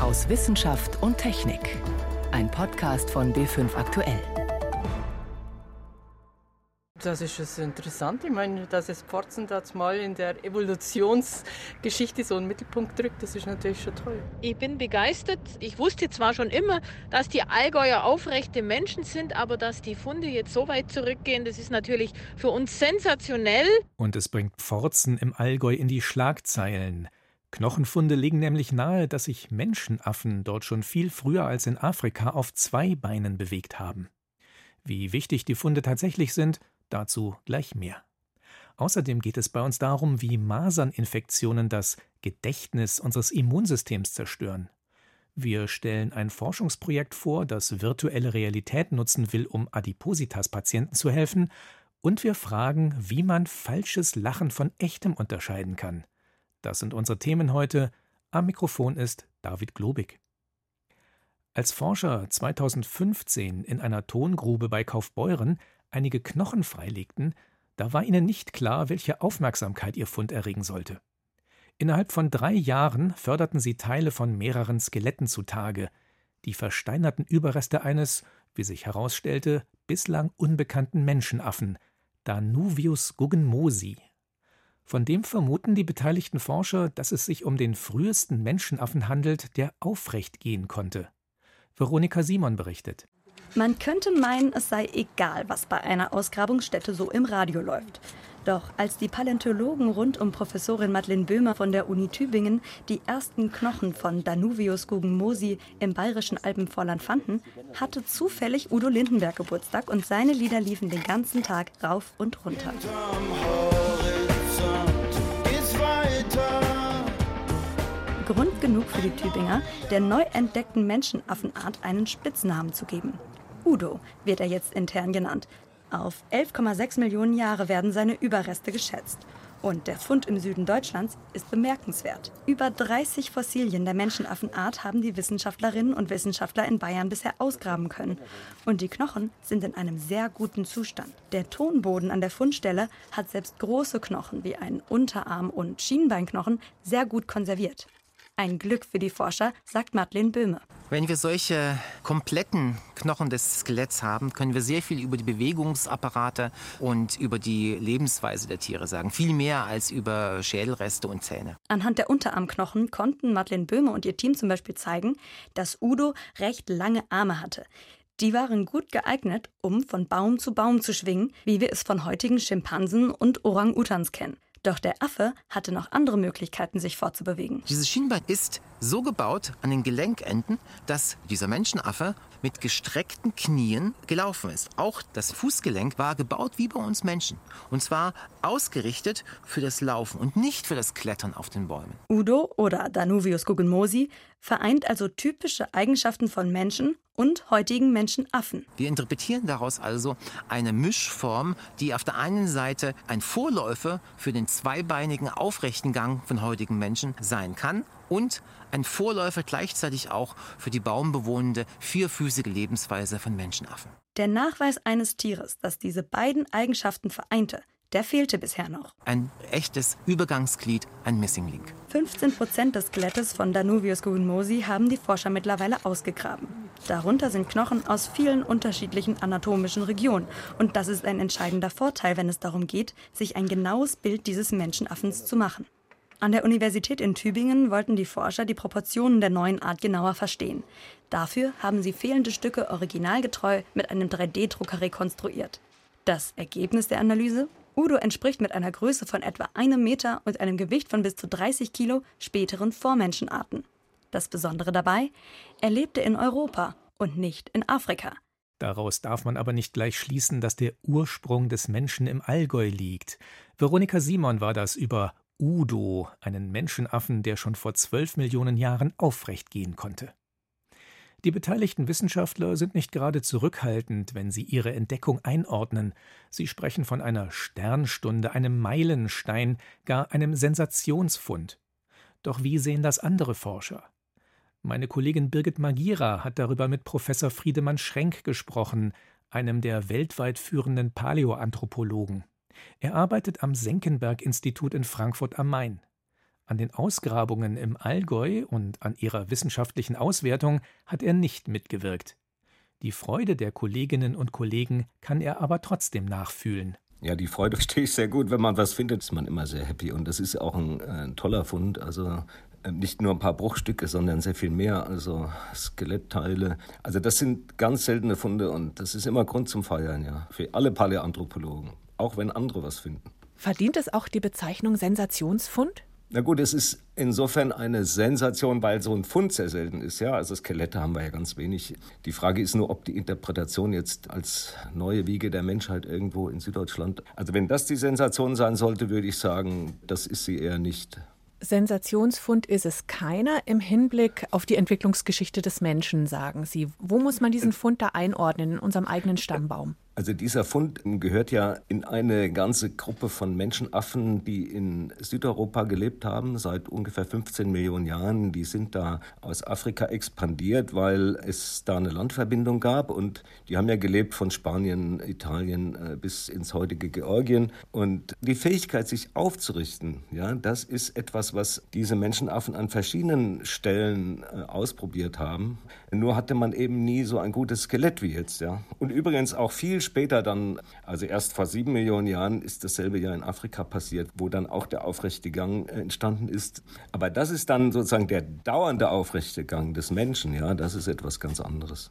aus Wissenschaft und Technik. Ein Podcast von B5 Aktuell. Das ist es interessant. Ich meine, dass es Pforzen das mal in der Evolutionsgeschichte so einen Mittelpunkt drückt, das ist natürlich schon toll. Ich bin begeistert. Ich wusste zwar schon immer, dass die Allgäuer aufrechte Menschen sind, aber dass die Funde jetzt so weit zurückgehen, das ist natürlich für uns sensationell. Und es bringt Pforzen im Allgäu in die Schlagzeilen. Knochenfunde legen nämlich nahe, dass sich Menschenaffen dort schon viel früher als in Afrika auf zwei Beinen bewegt haben. Wie wichtig die Funde tatsächlich sind, Dazu gleich mehr. Außerdem geht es bei uns darum, wie Maserninfektionen das Gedächtnis unseres Immunsystems zerstören. Wir stellen ein Forschungsprojekt vor, das virtuelle Realität nutzen will, um Adipositas-Patienten zu helfen, und wir fragen, wie man falsches Lachen von echtem unterscheiden kann. Das sind unsere Themen heute. Am Mikrofon ist David Globig. Als Forscher 2015 in einer Tongrube bei Kaufbeuren einige Knochen freilegten, da war ihnen nicht klar, welche Aufmerksamkeit ihr Fund erregen sollte. Innerhalb von drei Jahren förderten sie Teile von mehreren Skeletten zutage, die versteinerten Überreste eines, wie sich herausstellte, bislang unbekannten Menschenaffen, Danuvius guggenmosi. Von dem vermuten die beteiligten Forscher, dass es sich um den frühesten Menschenaffen handelt, der aufrecht gehen konnte. Veronika Simon berichtet. Man könnte meinen, es sei egal, was bei einer Ausgrabungsstätte so im Radio läuft. Doch als die Paläontologen rund um Professorin Madeleine Böhmer von der Uni Tübingen die ersten Knochen von Danuvius guggenmosi im bayerischen Alpenvorland fanden, hatte zufällig Udo Lindenberg Geburtstag und seine Lieder liefen den ganzen Tag rauf und runter. Grund genug für die Tübinger, der neu entdeckten Menschenaffenart einen Spitznamen zu geben. Udo wird er jetzt intern genannt. Auf 11,6 Millionen Jahre werden seine Überreste geschätzt. Und der Fund im Süden Deutschlands ist bemerkenswert. Über 30 Fossilien der Menschenaffenart haben die Wissenschaftlerinnen und Wissenschaftler in Bayern bisher ausgraben können. Und die Knochen sind in einem sehr guten Zustand. Der Tonboden an der Fundstelle hat selbst große Knochen wie einen Unterarm- und Schienbeinknochen sehr gut konserviert. Ein Glück für die Forscher, sagt Madeleine Böhme. Wenn wir solche kompletten Knochen des Skeletts haben, können wir sehr viel über die Bewegungsapparate und über die Lebensweise der Tiere sagen. Viel mehr als über Schädelreste und Zähne. Anhand der Unterarmknochen konnten Madeleine Böhme und ihr Team zum Beispiel zeigen, dass Udo recht lange Arme hatte. Die waren gut geeignet, um von Baum zu Baum zu schwingen, wie wir es von heutigen Schimpansen und Orang-Utans kennen. Doch der Affe hatte noch andere Möglichkeiten, sich fortzubewegen. Dieses Schienbein ist so gebaut an den Gelenkenden, dass dieser Menschenaffe mit gestreckten Knien gelaufen ist. Auch das Fußgelenk war gebaut wie bei uns Menschen. Und zwar ausgerichtet für das Laufen und nicht für das Klettern auf den Bäumen. Udo oder Danuvius guggenmosi vereint also typische Eigenschaften von Menschen und heutigen Menschenaffen. Wir interpretieren daraus also eine Mischform, die auf der einen Seite ein Vorläufer für den zweibeinigen aufrechten Gang von heutigen Menschen sein kann und ein Vorläufer gleichzeitig auch für die baumbewohnende vierfüßige Lebensweise von Menschenaffen. Der Nachweis eines Tieres, das diese beiden Eigenschaften vereinte, der fehlte bisher noch. Ein echtes Übergangsglied, ein Missing Link. 15 Prozent des Skelettes von Danuvius guggenmosi haben die Forscher mittlerweile ausgegraben. Darunter sind Knochen aus vielen unterschiedlichen anatomischen Regionen. Und das ist ein entscheidender Vorteil, wenn es darum geht, sich ein genaues Bild dieses Menschenaffens zu machen. An der Universität in Tübingen wollten die Forscher die Proportionen der neuen Art genauer verstehen. Dafür haben sie fehlende Stücke originalgetreu mit einem 3D-Drucker rekonstruiert. Das Ergebnis der Analyse? Udo entspricht mit einer Größe von etwa einem Meter und einem Gewicht von bis zu 30 Kilo späteren Vormenschenarten. Das Besondere dabei, er lebte in Europa und nicht in Afrika. Daraus darf man aber nicht gleich schließen, dass der Ursprung des Menschen im Allgäu liegt. Veronika Simon war das über Udo, einen Menschenaffen, der schon vor zwölf Millionen Jahren aufrecht gehen konnte. Die beteiligten Wissenschaftler sind nicht gerade zurückhaltend, wenn sie ihre Entdeckung einordnen. Sie sprechen von einer Sternstunde, einem Meilenstein, gar einem Sensationsfund. Doch wie sehen das andere Forscher? Meine Kollegin Birgit Magira hat darüber mit Professor Friedemann Schrenk gesprochen, einem der weltweit führenden Paläoanthropologen. Er arbeitet am Senckenberg-Institut in Frankfurt am Main. An den Ausgrabungen im Allgäu und an ihrer wissenschaftlichen Auswertung hat er nicht mitgewirkt. Die Freude der Kolleginnen und Kollegen kann er aber trotzdem nachfühlen. Ja, die Freude verstehe ich sehr gut. Wenn man was findet, ist man immer sehr happy. Und das ist auch ein, ein toller Fund. Also äh, nicht nur ein paar Bruchstücke, sondern sehr viel mehr. Also Skelettteile. Also das sind ganz seltene Funde und das ist immer Grund zum Feiern, ja. Für alle Paläanthropologen. Auch wenn andere was finden. Verdient es auch die Bezeichnung Sensationsfund? Na gut, es ist insofern eine Sensation, weil so ein Fund sehr selten ist. Ja, also Skelette haben wir ja ganz wenig. Die Frage ist nur, ob die Interpretation jetzt als neue Wiege der Menschheit irgendwo in Süddeutschland. Also wenn das die Sensation sein sollte, würde ich sagen, das ist sie eher nicht. Sensationsfund ist es keiner im Hinblick auf die Entwicklungsgeschichte des Menschen, sagen Sie. Wo muss man diesen Fund da einordnen in unserem eigenen Stammbaum? Also dieser Fund gehört ja in eine ganze Gruppe von Menschenaffen, die in Südeuropa gelebt haben seit ungefähr 15 Millionen Jahren. Die sind da aus Afrika expandiert, weil es da eine Landverbindung gab und die haben ja gelebt von Spanien, Italien äh, bis ins heutige Georgien. Und die Fähigkeit, sich aufzurichten, ja, das ist etwas, was diese Menschenaffen an verschiedenen Stellen äh, ausprobiert haben. Nur hatte man eben nie so ein gutes Skelett wie jetzt, ja. Und übrigens auch viel später dann, also erst vor sieben Millionen Jahren, ist dasselbe ja in Afrika passiert, wo dann auch der aufrechte Gang äh, entstanden ist. Aber das ist dann sozusagen der dauernde aufrechte Gang des Menschen, ja, das ist etwas ganz anderes.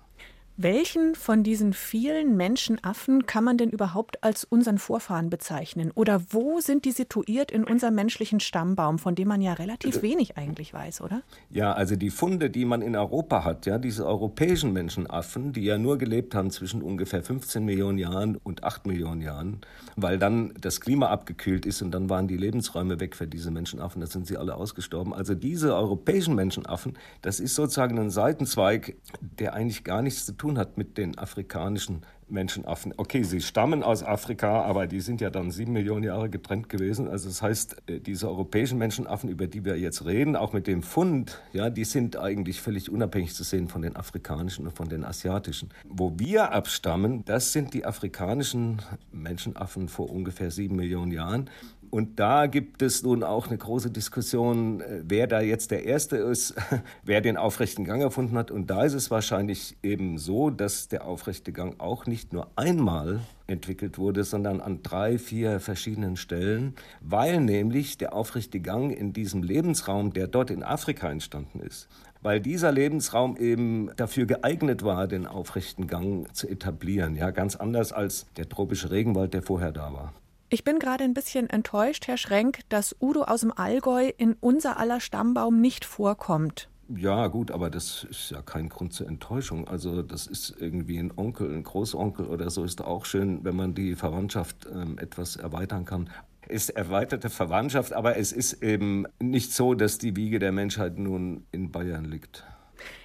Welchen von diesen vielen Menschenaffen kann man denn überhaupt als unseren Vorfahren bezeichnen? Oder wo sind die situiert in unserem menschlichen Stammbaum, von dem man ja relativ also wenig eigentlich weiß, oder? Ja, also die Funde, die man in Europa hat, ja, diese europäischen Menschenaffen, die ja nur gelebt haben zwischen ungefähr 15 Millionen Jahren und 8 Millionen Jahren, weil dann das Klima abgekühlt ist und dann waren die Lebensräume weg für diese Menschenaffen, da sind sie alle ausgestorben. Also diese europäischen Menschenaffen, das ist sozusagen ein Seitenzweig, der eigentlich gar nichts zu tun tun hat mit den afrikanischen Menschenaffen. Okay, sie stammen aus Afrika, aber die sind ja dann sieben Millionen Jahre getrennt gewesen. Also das heißt, äh, diese europäischen Menschenaffen, über die wir jetzt reden, auch mit dem Fund, ja, die sind eigentlich völlig unabhängig zu sehen von den afrikanischen und von den asiatischen. Wo wir abstammen, das sind die afrikanischen Menschenaffen vor ungefähr sieben Millionen Jahren. Und da gibt es nun auch eine große Diskussion, äh, wer da jetzt der Erste ist, wer den aufrechten Gang erfunden hat. Und da ist es wahrscheinlich eben so, dass der aufrechte Gang auch nicht nur einmal entwickelt wurde, sondern an drei, vier verschiedenen Stellen, weil nämlich der aufrechte Gang in diesem Lebensraum, der dort in Afrika entstanden ist, weil dieser Lebensraum eben dafür geeignet war, den aufrechten Gang zu etablieren. Ja, ganz anders als der tropische Regenwald, der vorher da war. Ich bin gerade ein bisschen enttäuscht, Herr Schrenk, dass Udo aus dem Allgäu in unser aller Stammbaum nicht vorkommt. Ja, gut, aber das ist ja kein Grund zur Enttäuschung. Also, das ist irgendwie ein Onkel, ein Großonkel oder so ist auch schön, wenn man die Verwandtschaft ähm, etwas erweitern kann. Ist erweiterte Verwandtschaft, aber es ist eben nicht so, dass die Wiege der Menschheit nun in Bayern liegt.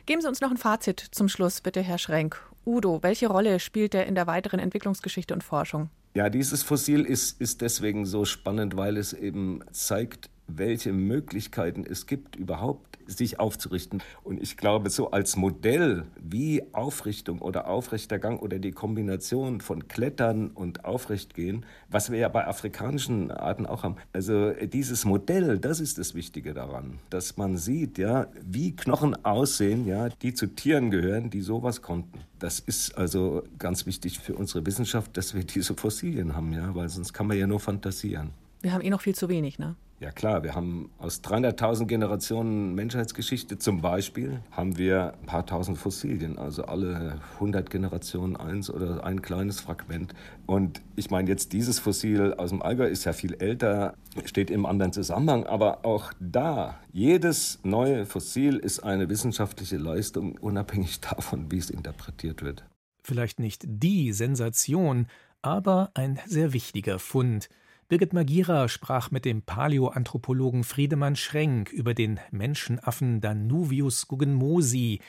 Geben Sie uns noch ein Fazit zum Schluss, bitte, Herr Schrenk. Udo, welche Rolle spielt er in der weiteren Entwicklungsgeschichte und Forschung? Ja, dieses Fossil ist, ist deswegen so spannend, weil es eben zeigt, welche Möglichkeiten es gibt, überhaupt sich aufzurichten. Und ich glaube, so als Modell, wie Aufrichtung oder aufrechter Gang oder die Kombination von Klettern und Aufrechtgehen, was wir ja bei afrikanischen Arten auch haben. Also dieses Modell, das ist das Wichtige daran, dass man sieht, ja, wie Knochen aussehen, ja, die zu Tieren gehören, die sowas konnten. Das ist also ganz wichtig für unsere Wissenschaft, dass wir diese Fossilien haben, ja, weil sonst kann man ja nur fantasieren. Wir haben eh noch viel zu wenig, ne? Ja klar, wir haben aus 300.000 Generationen Menschheitsgeschichte zum Beispiel, haben wir ein paar tausend Fossilien, also alle 100 Generationen eins oder ein kleines Fragment. Und ich meine jetzt dieses Fossil aus dem Allgäu ist ja viel älter, steht im anderen Zusammenhang, aber auch da, jedes neue Fossil ist eine wissenschaftliche Leistung, unabhängig davon, wie es interpretiert wird. Vielleicht nicht die Sensation, aber ein sehr wichtiger Fund – Birgit Magira sprach mit dem Paläoanthropologen Friedemann Schrenk über den Menschenaffen Danuvius guggenmosi,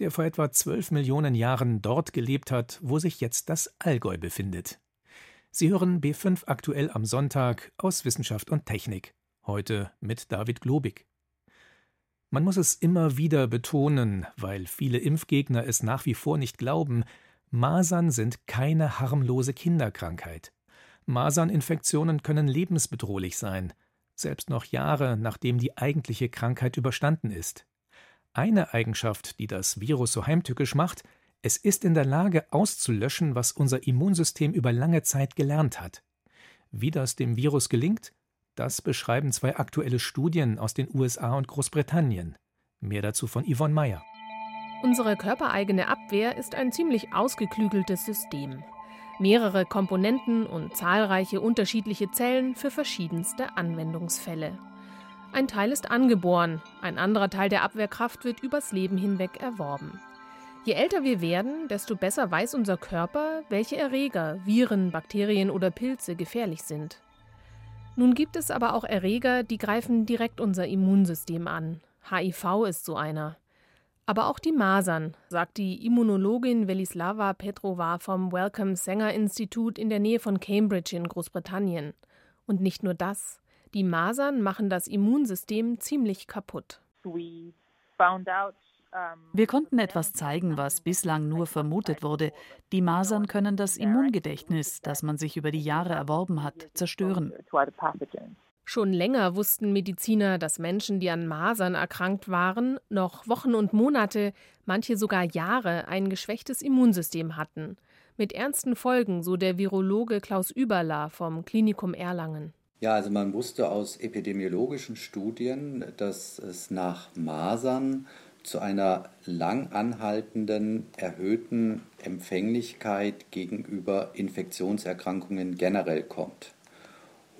der vor etwa zwölf Millionen Jahren dort gelebt hat, wo sich jetzt das Allgäu befindet. Sie hören B5 aktuell am Sonntag aus Wissenschaft und Technik. Heute mit David Globig. Man muss es immer wieder betonen, weil viele Impfgegner es nach wie vor nicht glauben, Masern sind keine harmlose Kinderkrankheit. Maserninfektionen können lebensbedrohlich sein. selbst noch Jahre nachdem die eigentliche Krankheit überstanden ist. Eine Eigenschaft, die das Virus so heimtückisch macht, es ist in der Lage auszulöschen, was unser Immunsystem über lange Zeit gelernt hat. Wie das dem Virus gelingt, das beschreiben zwei aktuelle Studien aus den USA und Großbritannien. Mehr dazu von Yvonne Meyer. Unsere körpereigene Abwehr ist ein ziemlich ausgeklügeltes System. Mehrere Komponenten und zahlreiche unterschiedliche Zellen für verschiedenste Anwendungsfälle. Ein Teil ist angeboren, ein anderer Teil der Abwehrkraft wird übers Leben hinweg erworben. Je älter wir werden, desto besser weiß unser Körper, welche Erreger, Viren, Bakterien oder Pilze gefährlich sind. Nun gibt es aber auch Erreger, die greifen direkt unser Immunsystem an. HIV ist so einer. Aber auch die Masern, sagt die Immunologin Velislava Petrova vom Wellcome Sanger Institut in der Nähe von Cambridge in Großbritannien. Und nicht nur das. Die Masern machen das Immunsystem ziemlich kaputt. Wir konnten etwas zeigen, was bislang nur vermutet wurde. Die Masern können das Immungedächtnis, das man sich über die Jahre erworben hat, zerstören. Schon länger wussten Mediziner, dass Menschen, die an Masern erkrankt waren, noch Wochen und Monate, manche sogar Jahre ein geschwächtes Immunsystem hatten. Mit ernsten Folgen, so der Virologe Klaus Überler vom Klinikum Erlangen. Ja, also man wusste aus epidemiologischen Studien, dass es nach Masern zu einer lang anhaltenden erhöhten Empfänglichkeit gegenüber Infektionserkrankungen generell kommt.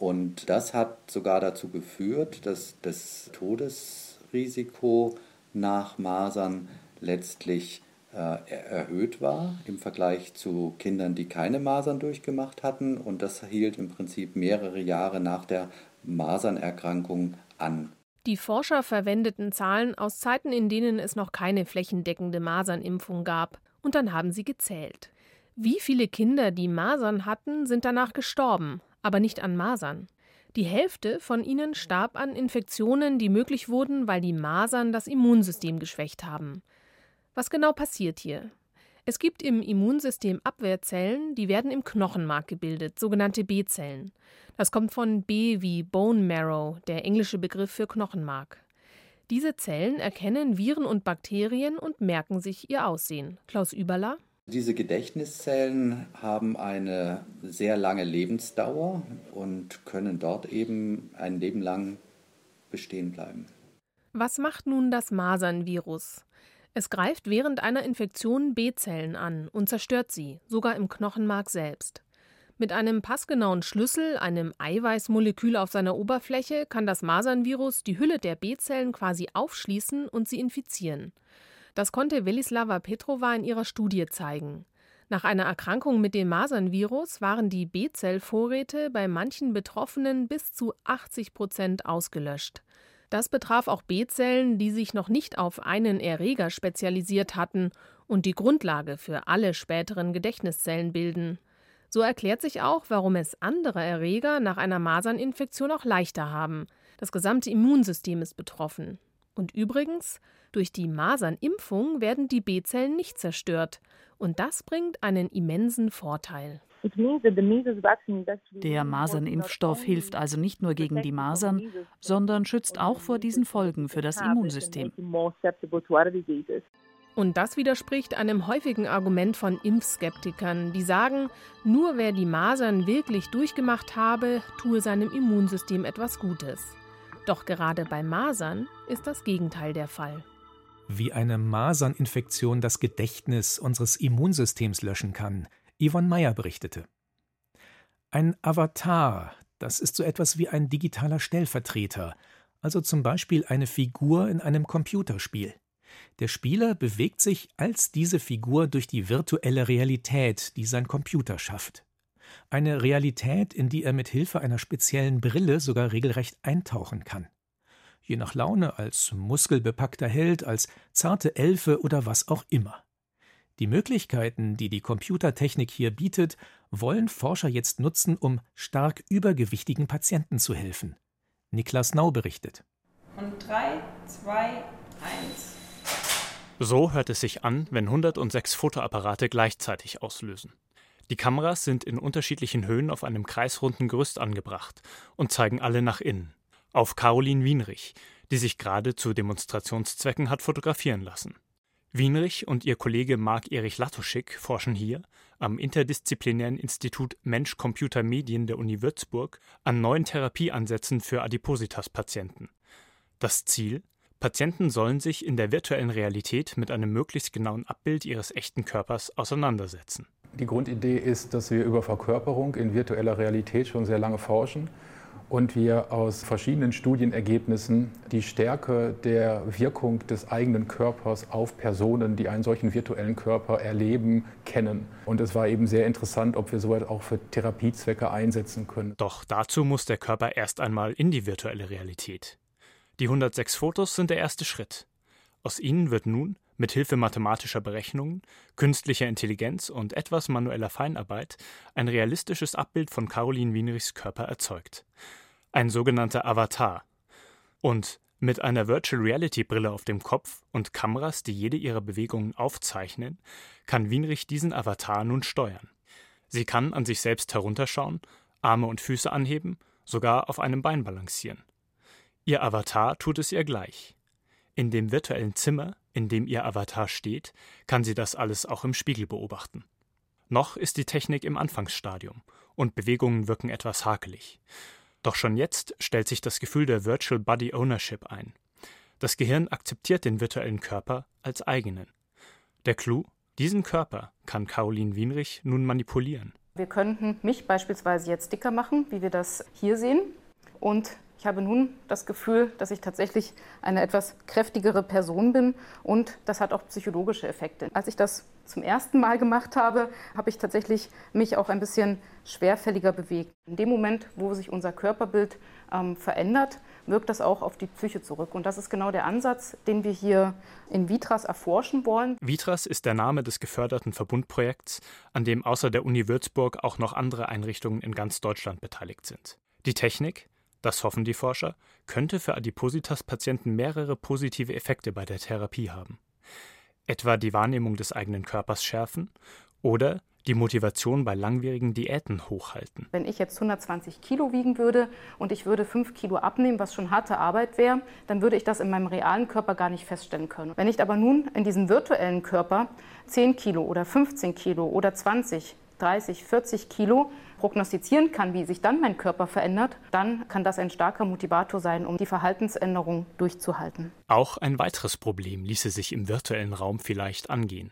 Und das hat sogar dazu geführt, dass das Todesrisiko nach Masern letztlich äh, erhöht war im Vergleich zu Kindern, die keine Masern durchgemacht hatten. Und das hielt im Prinzip mehrere Jahre nach der Masernerkrankung an. Die Forscher verwendeten Zahlen aus Zeiten, in denen es noch keine flächendeckende Masernimpfung gab. Und dann haben sie gezählt. Wie viele Kinder, die Masern hatten, sind danach gestorben? Aber nicht an Masern. Die Hälfte von ihnen starb an Infektionen, die möglich wurden, weil die Masern das Immunsystem geschwächt haben. Was genau passiert hier? Es gibt im Immunsystem Abwehrzellen, die werden im Knochenmark gebildet, sogenannte B-Zellen. Das kommt von B wie Bone Marrow, der englische Begriff für Knochenmark. Diese Zellen erkennen Viren und Bakterien und merken sich ihr Aussehen. Klaus Überler diese Gedächtniszellen haben eine sehr lange Lebensdauer und können dort eben ein Leben lang bestehen bleiben. Was macht nun das Masernvirus? Es greift während einer Infektion B-Zellen an und zerstört sie, sogar im Knochenmark selbst. Mit einem passgenauen Schlüssel, einem Eiweißmolekül auf seiner Oberfläche, kann das Masernvirus die Hülle der B-Zellen quasi aufschließen und sie infizieren. Das konnte Velislava Petrova in ihrer Studie zeigen. Nach einer Erkrankung mit dem Masernvirus waren die B-Zellvorräte bei manchen Betroffenen bis zu 80 Prozent ausgelöscht. Das betraf auch B-Zellen, die sich noch nicht auf einen Erreger spezialisiert hatten und die Grundlage für alle späteren Gedächtniszellen bilden. So erklärt sich auch, warum es andere Erreger nach einer Maserninfektion auch leichter haben. Das gesamte Immunsystem ist betroffen. Und übrigens, durch die Masernimpfung werden die B-Zellen nicht zerstört. Und das bringt einen immensen Vorteil. Der Masernimpfstoff hilft also nicht nur gegen die Masern, sondern schützt auch vor diesen Folgen für das Immunsystem. Und das widerspricht einem häufigen Argument von Impfskeptikern, die sagen, nur wer die Masern wirklich durchgemacht habe, tue seinem Immunsystem etwas Gutes. Doch gerade bei Masern ist das Gegenteil der Fall. Wie eine Maserninfektion das Gedächtnis unseres Immunsystems löschen kann, Yvonne Meyer berichtete. Ein Avatar, das ist so etwas wie ein digitaler Stellvertreter, also zum Beispiel eine Figur in einem Computerspiel. Der Spieler bewegt sich als diese Figur durch die virtuelle Realität, die sein Computer schafft eine Realität, in die er mit Hilfe einer speziellen Brille sogar regelrecht eintauchen kann. Je nach Laune als muskelbepackter Held, als zarte Elfe oder was auch immer. Die Möglichkeiten, die die Computertechnik hier bietet, wollen Forscher jetzt nutzen, um stark übergewichtigen Patienten zu helfen. Niklas Nau berichtet. Und 3, 2, 1. So hört es sich an, wenn 106 Fotoapparate gleichzeitig auslösen. Die Kameras sind in unterschiedlichen Höhen auf einem kreisrunden Gerüst angebracht und zeigen alle nach innen. Auf Caroline Wienrich, die sich gerade zu Demonstrationszwecken hat fotografieren lassen. Wienrich und ihr Kollege Marc-Erich Latuschik forschen hier am Interdisziplinären Institut Mensch-Computer-Medien der Uni Würzburg an neuen Therapieansätzen für Adipositas-Patienten. Das Ziel? Patienten sollen sich in der virtuellen Realität mit einem möglichst genauen Abbild ihres echten Körpers auseinandersetzen. Die Grundidee ist, dass wir über Verkörperung in virtueller Realität schon sehr lange forschen und wir aus verschiedenen Studienergebnissen die Stärke der Wirkung des eigenen Körpers auf Personen, die einen solchen virtuellen Körper erleben, kennen. Und es war eben sehr interessant, ob wir sowas auch für Therapiezwecke einsetzen können. Doch dazu muss der Körper erst einmal in die virtuelle Realität. Die 106 Fotos sind der erste Schritt. Aus ihnen wird nun mit Hilfe mathematischer Berechnungen, künstlicher Intelligenz und etwas manueller Feinarbeit ein realistisches Abbild von Caroline Wienrichs Körper erzeugt. Ein sogenannter Avatar. Und mit einer Virtual Reality Brille auf dem Kopf und Kameras, die jede ihrer Bewegungen aufzeichnen, kann Wienrich diesen Avatar nun steuern. Sie kann an sich selbst herunterschauen, Arme und Füße anheben, sogar auf einem Bein balancieren. Ihr Avatar tut es ihr gleich. In dem virtuellen Zimmer, in dem ihr Avatar steht, kann sie das alles auch im Spiegel beobachten. Noch ist die Technik im Anfangsstadium und Bewegungen wirken etwas hakelig. Doch schon jetzt stellt sich das Gefühl der Virtual Body Ownership ein. Das Gehirn akzeptiert den virtuellen Körper als eigenen. Der Clou? Diesen Körper kann Caroline Wienrich nun manipulieren. Wir könnten mich beispielsweise jetzt dicker machen, wie wir das hier sehen, und ich habe nun das Gefühl, dass ich tatsächlich eine etwas kräftigere Person bin und das hat auch psychologische Effekte. Als ich das zum ersten Mal gemacht habe, habe ich tatsächlich mich auch ein bisschen schwerfälliger bewegt. In dem Moment, wo sich unser Körperbild ähm, verändert, wirkt das auch auf die Psyche zurück. Und das ist genau der Ansatz, den wir hier in Vitras erforschen wollen. Vitras ist der Name des geförderten Verbundprojekts, an dem außer der Uni Würzburg auch noch andere Einrichtungen in ganz Deutschland beteiligt sind. Die Technik, das hoffen die Forscher, könnte für Adipositas-Patienten mehrere positive Effekte bei der Therapie haben. Etwa die Wahrnehmung des eigenen Körpers schärfen oder die Motivation bei langwierigen Diäten hochhalten. Wenn ich jetzt 120 Kilo wiegen würde und ich würde 5 Kilo abnehmen, was schon harte Arbeit wäre, dann würde ich das in meinem realen Körper gar nicht feststellen können. Wenn ich aber nun in diesem virtuellen Körper 10 Kilo oder 15 Kilo oder 20 30, 40 Kilo prognostizieren kann, wie sich dann mein Körper verändert, dann kann das ein starker Motivator sein, um die Verhaltensänderung durchzuhalten. Auch ein weiteres Problem ließe sich im virtuellen Raum vielleicht angehen.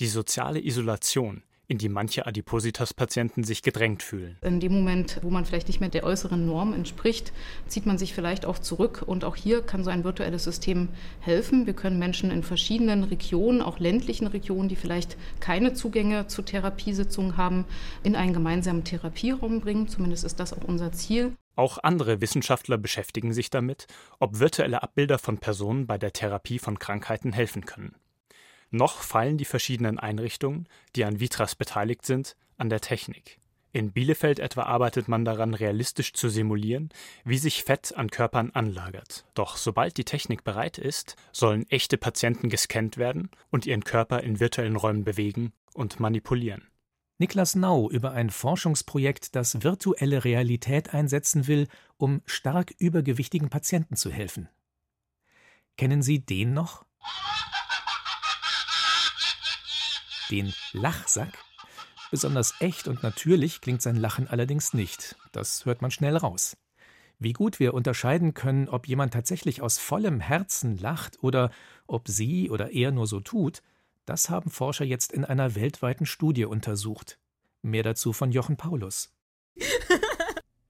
Die soziale Isolation, in die manche Adipositas-Patienten sich gedrängt fühlen. In dem Moment, wo man vielleicht nicht mehr der äußeren Norm entspricht, zieht man sich vielleicht auch zurück. Und auch hier kann so ein virtuelles System helfen. Wir können Menschen in verschiedenen Regionen, auch ländlichen Regionen, die vielleicht keine Zugänge zu Therapiesitzungen haben, in einen gemeinsamen Therapieraum bringen. Zumindest ist das auch unser Ziel. Auch andere Wissenschaftler beschäftigen sich damit, ob virtuelle Abbilder von Personen bei der Therapie von Krankheiten helfen können. Noch fallen die verschiedenen Einrichtungen, die an Vitras beteiligt sind, an der Technik. In Bielefeld etwa arbeitet man daran, realistisch zu simulieren, wie sich Fett an Körpern anlagert. Doch sobald die Technik bereit ist, sollen echte Patienten gescannt werden und ihren Körper in virtuellen Räumen bewegen und manipulieren. Niklas Nau über ein Forschungsprojekt, das virtuelle Realität einsetzen will, um stark übergewichtigen Patienten zu helfen. Kennen Sie den noch? Den Lachsack. Besonders echt und natürlich klingt sein Lachen allerdings nicht. Das hört man schnell raus. Wie gut wir unterscheiden können, ob jemand tatsächlich aus vollem Herzen lacht oder ob sie oder er nur so tut, das haben Forscher jetzt in einer weltweiten Studie untersucht. Mehr dazu von Jochen Paulus.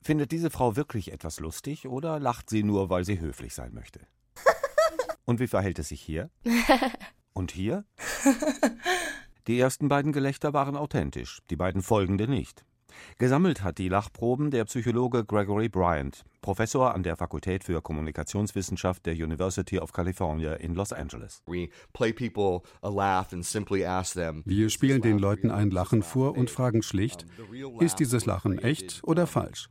Findet diese Frau wirklich etwas lustig oder lacht sie nur, weil sie höflich sein möchte? Und wie verhält es sich hier? Und hier? Die ersten beiden Gelächter waren authentisch, die beiden folgende nicht. Gesammelt hat die Lachproben der Psychologe Gregory Bryant, Professor an der Fakultät für Kommunikationswissenschaft der University of California in Los Angeles. Wir spielen den Leuten ein Lachen vor und fragen schlicht, ist dieses Lachen echt oder falsch?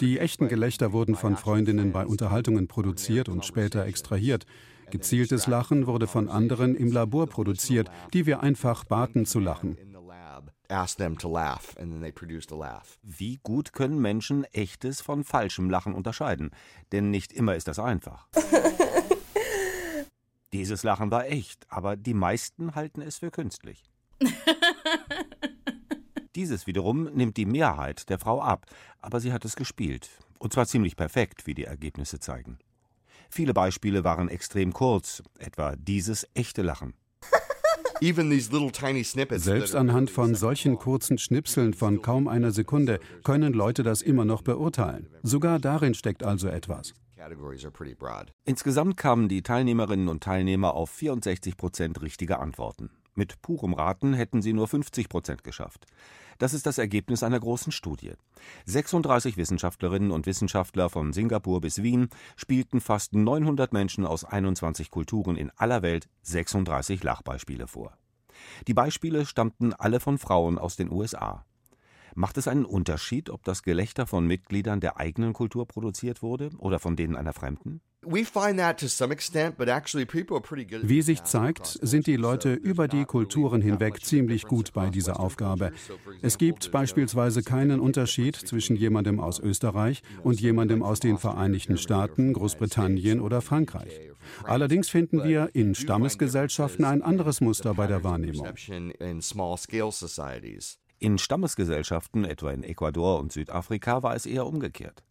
Die echten Gelächter wurden von Freundinnen bei Unterhaltungen produziert und später extrahiert. Gezieltes Lachen wurde von anderen im Labor produziert, die wir einfach baten zu lachen. Wie gut können Menschen echtes von falschem Lachen unterscheiden? Denn nicht immer ist das einfach. Dieses Lachen war echt, aber die meisten halten es für künstlich. Dieses wiederum nimmt die Mehrheit der Frau ab, aber sie hat es gespielt. Und zwar ziemlich perfekt, wie die Ergebnisse zeigen. Viele Beispiele waren extrem kurz, etwa dieses echte Lachen. Selbst anhand von solchen kurzen Schnipseln von kaum einer Sekunde können Leute das immer noch beurteilen. Sogar darin steckt also etwas. Insgesamt kamen die Teilnehmerinnen und Teilnehmer auf 64 Prozent richtige Antworten. Mit purem Raten hätten sie nur 50 Prozent geschafft. Das ist das Ergebnis einer großen Studie. 36 Wissenschaftlerinnen und Wissenschaftler von Singapur bis Wien spielten fast 900 Menschen aus 21 Kulturen in aller Welt 36 Lachbeispiele vor. Die Beispiele stammten alle von Frauen aus den USA. Macht es einen Unterschied, ob das Gelächter von Mitgliedern der eigenen Kultur produziert wurde oder von denen einer fremden? Wie sich zeigt, sind die Leute über die Kulturen hinweg ziemlich gut bei dieser Aufgabe. Es gibt beispielsweise keinen Unterschied zwischen jemandem aus Österreich und jemandem aus den Vereinigten Staaten, Großbritannien oder Frankreich. Allerdings finden wir in Stammesgesellschaften ein anderes Muster bei der Wahrnehmung. In Stammesgesellschaften, etwa in Ecuador und Südafrika, war es eher umgekehrt.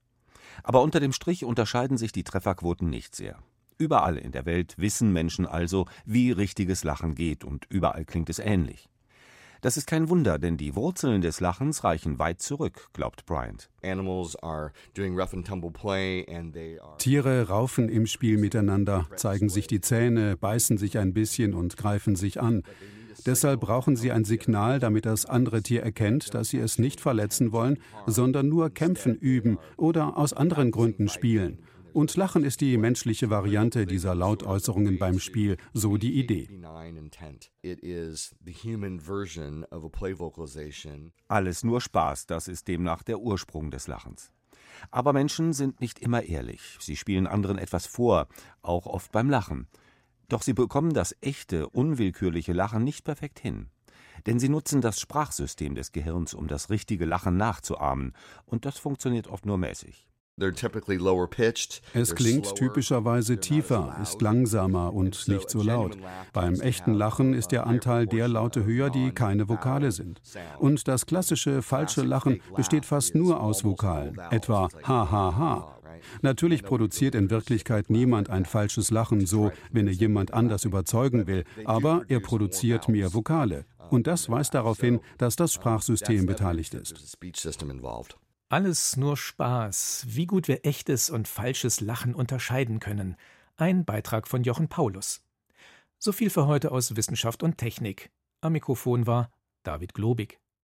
Aber unter dem Strich unterscheiden sich die Trefferquoten nicht sehr. Überall in der Welt wissen Menschen also, wie richtiges Lachen geht, und überall klingt es ähnlich. Das ist kein Wunder, denn die Wurzeln des Lachens reichen weit zurück, glaubt Bryant. Tiere raufen im Spiel miteinander, zeigen sich die Zähne, beißen sich ein bisschen und greifen sich an. Deshalb brauchen sie ein Signal, damit das andere Tier erkennt, dass sie es nicht verletzen wollen, sondern nur kämpfen üben oder aus anderen Gründen spielen. Und Lachen ist die menschliche Variante dieser Lautäußerungen beim Spiel, so die Idee. Alles nur Spaß, das ist demnach der Ursprung des Lachens. Aber Menschen sind nicht immer ehrlich. Sie spielen anderen etwas vor, auch oft beim Lachen. Doch sie bekommen das echte, unwillkürliche Lachen nicht perfekt hin. Denn sie nutzen das Sprachsystem des Gehirns, um das richtige Lachen nachzuahmen, und das funktioniert oft nur mäßig. Es klingt typischerweise tiefer, ist langsamer und nicht so laut. Beim echten Lachen ist der Anteil der Laute höher, die keine Vokale sind. Und das klassische falsche Lachen besteht fast nur aus Vokalen, etwa ha ha ha Natürlich produziert in Wirklichkeit niemand ein falsches Lachen so, wenn er jemand anders überzeugen will, aber er produziert mehr Vokale. Und das weist darauf hin, dass das Sprachsystem beteiligt ist. Alles nur Spaß, wie gut wir echtes und falsches Lachen unterscheiden können. Ein Beitrag von Jochen Paulus. So viel für heute aus Wissenschaft und Technik. Am Mikrofon war David Globig.